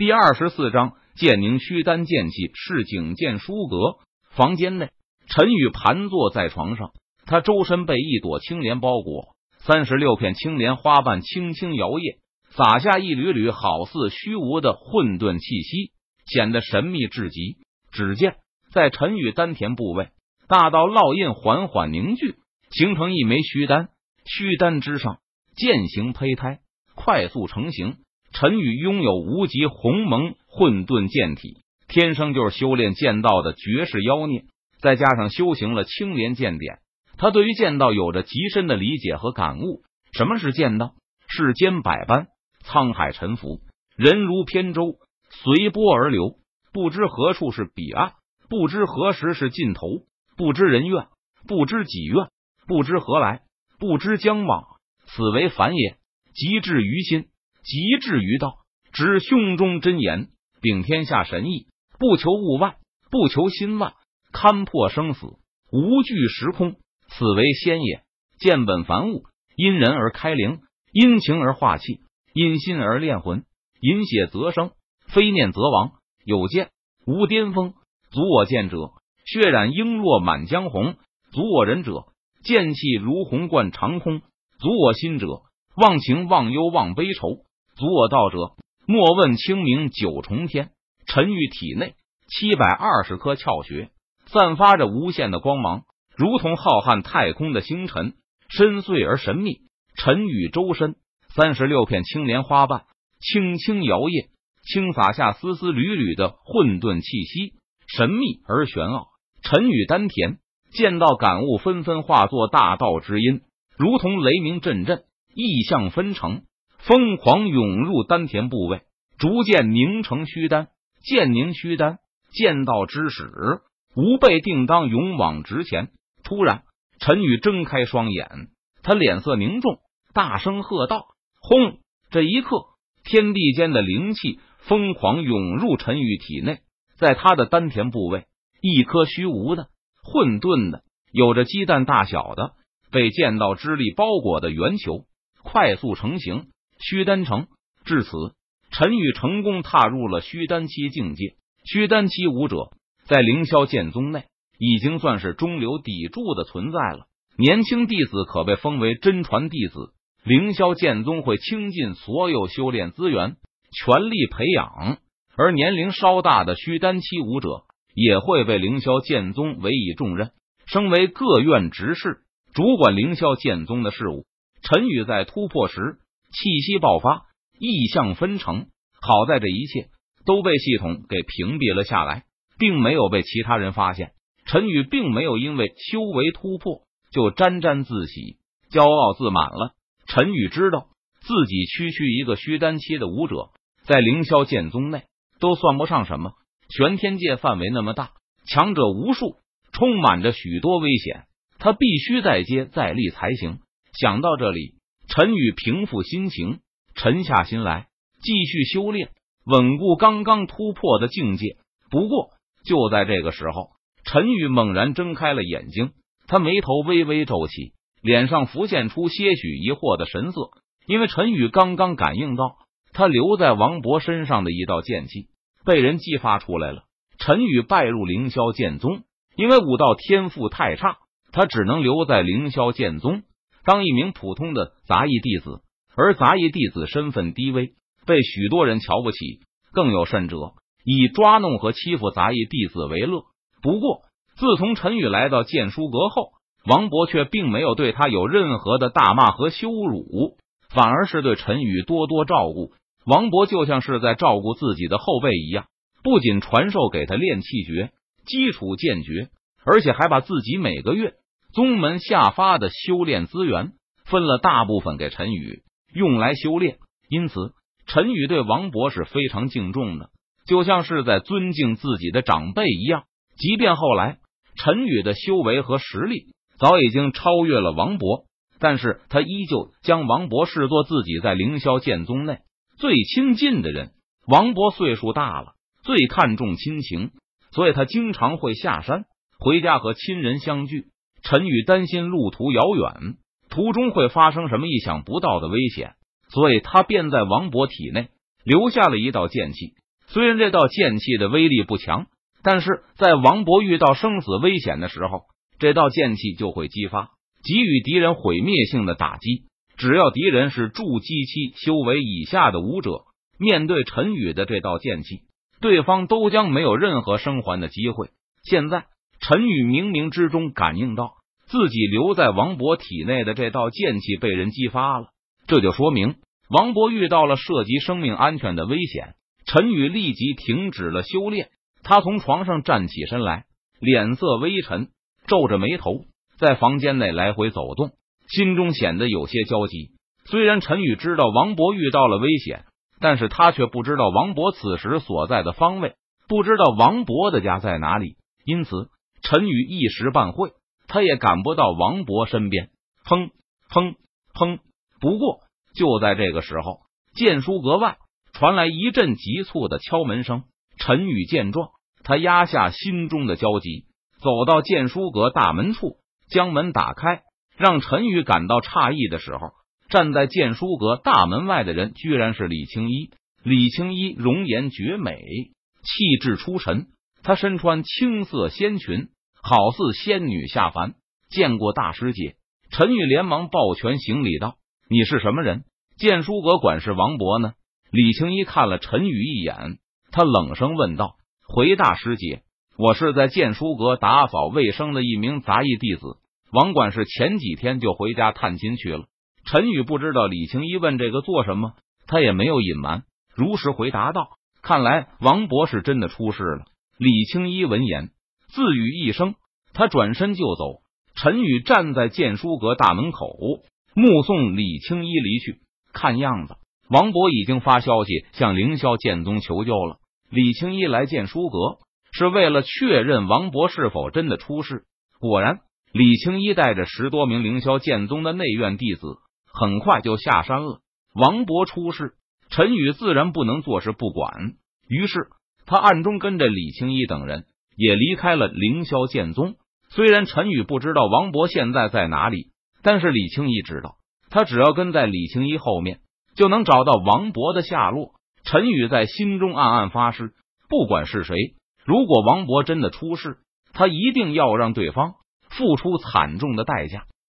第二十四章剑宁虚丹剑气是景剑书阁房间内，陈宇盘坐在床上，他周身被一朵青莲包裹，三十六片青莲花瓣轻轻摇曳，洒下一缕缕好似虚无的混沌气息，显得神秘至极。只见在陈宇丹田部位，大道烙印缓缓凝聚，形成一枚虚丹，虚丹之上剑形胚胎快速成型。陈宇拥有无极鸿蒙混沌剑体，天生就是修炼剑道的绝世妖孽。再加上修行了青莲剑典，他对于剑道有着极深的理解和感悟。什么是剑道？世间百般，沧海沉浮，人如扁舟，随波而流。不知何处是彼岸，不知何时是尽头。不知人愿，不知己愿，不知何来，不知将往。此为凡也。极致于心。极致于道，知胸中真言，秉天下神意，不求物外，不求心外，勘破生死，无惧时空，此为仙也。见本凡物，因人而开灵，因情而化气，因心而炼魂，饮血则生，非念则亡。有剑无巅峰，足我剑者，血染璎珞满江红；足我人者，剑气如虹贯长空；足我心者，忘情忘忧忘悲愁。足我道者，莫问清明九重天。陈宇体内七百二十颗窍穴，散发着无限的光芒，如同浩瀚太空的星辰，深邃而神秘。陈宇周身三十六片青莲花瓣轻轻摇曳，轻洒下丝丝缕缕的混沌气息，神秘而玄奥。陈宇丹田见到感悟纷纷化作大道之音，如同雷鸣阵阵，异象纷呈。疯狂涌入丹田部位，逐渐凝成虚丹。剑凝虚丹，剑道之始，吾辈定当勇往直前。突然，陈宇睁开双眼，他脸色凝重，大声喝道：“轰！”这一刻，天地间的灵气疯狂涌入陈宇体内，在他的丹田部位，一颗虚无的、混沌的、有着鸡蛋大小的、被剑道之力包裹的圆球快速成型。虚丹成，至此，陈宇成功踏入了虚丹期境界。虚丹期武者在凌霄剑宗内已经算是中流砥柱的存在了。年轻弟子可被封为真传弟子，凌霄剑宗会倾尽所有修炼资源，全力培养；而年龄稍大的虚丹期武者也会被凌霄剑宗委以重任，升为各院执事，主管凌霄剑宗的事务。陈宇在突破时。气息爆发，意象纷呈。好在这一切都被系统给屏蔽了下来，并没有被其他人发现。陈宇并没有因为修为突破就沾沾自喜、骄傲自满了。陈宇知道自己区区一个虚丹期的武者，在凌霄剑宗内都算不上什么。玄天界范围那么大，强者无数，充满着许多危险，他必须再接再厉才行。想到这里。陈宇平复心情，沉下心来，继续修炼，稳固刚刚突破的境界。不过，就在这个时候，陈宇猛然睁开了眼睛，他眉头微微皱起，脸上浮现出些许疑惑的神色。因为陈宇刚刚感应到，他留在王博身上的一道剑气被人激发出来了。陈宇拜入凌霄剑宗，因为武道天赋太差，他只能留在凌霄剑宗。当一名普通的杂役弟子，而杂役弟子身份低微，被许多人瞧不起。更有甚者，以抓弄和欺负杂役弟子为乐。不过，自从陈宇来到剑书阁后，王博却并没有对他有任何的大骂和羞辱，反而是对陈宇多多照顾。王博就像是在照顾自己的后辈一样，不仅传授给他练气诀、基础剑诀，而且还把自己每个月。宗门下发的修炼资源分了大部分给陈宇用来修炼，因此陈宇对王博是非常敬重的，就像是在尊敬自己的长辈一样。即便后来陈宇的修为和实力早已经超越了王博，但是他依旧将王博视作自己在凌霄剑宗内最亲近的人。王博岁数大了，最看重亲情，所以他经常会下山回家和亲人相聚。陈宇担心路途遥远，途中会发生什么意想不到的危险，所以他便在王博体内留下了一道剑气，虽然这道剑气的威力不强，但是在王博遇到生死危险的时候，这道剑气就会激发，给予敌人毁灭性的打击。只要敌人是筑基期修为以下的武者，面对陈宇的这道剑气，对方都将没有任何生还的机会。现在，陈宇冥冥之中感应到自己留在王博体内的这道剑气被人激发了，这就说明王博遇到了涉及生命安全的危险。陈宇立即停止了修炼，他从床上站起身来，脸色微沉，皱着眉头，在房间内来回走动。心中显得有些焦急。虽然陈宇知道王博遇到了危险，但是他却不知道王博此时所在的方位，不知道王博的家在哪里。因此，陈宇一时半会他也赶不到王博身边。砰砰砰！不过就在这个时候，剑书阁外传来一阵急促的敲门声。陈宇见状，他压下心中的焦急，走到剑书阁大门处，将门打开。让陈宇感到诧异的时候，站在剑书阁大门外的人居然是李青衣。李青衣容颜绝美，气质出尘。她身穿青色仙裙，好似仙女下凡。见过大师姐，陈宇连忙抱拳行礼道：“你是什么人？剑书阁管事王博呢？”李青衣看了陈宇一眼，他冷声问道：“回大师姐，我是在剑书阁打扫卫生的一名杂役弟子。”王管事前几天就回家探亲去了。陈宇不知道李青衣问这个做什么，他也没有隐瞒，如实回答道：“看来王博是真的出事了。”李青衣闻言，自语一声，他转身就走。陈宇站在剑书阁大门口，目送李青衣离去。看样子，王博已经发消息向凌霄剑宗求救了。李青衣来剑书阁是为了确认王博是否真的出事。果然。李青衣带着十多名凌霄剑宗的内院弟子，很快就下山了。王博出事，陈宇自然不能坐视不管，于是他暗中跟着李青衣等人也离开了凌霄剑宗。虽然陈宇不知道王博现在在哪里，但是李青衣知道，他只要跟在李青衣后面，就能找到王博的下落。陈宇在心中暗暗发誓，不管是谁，如果王博真的出事，他一定要让对方。付出惨重的代价。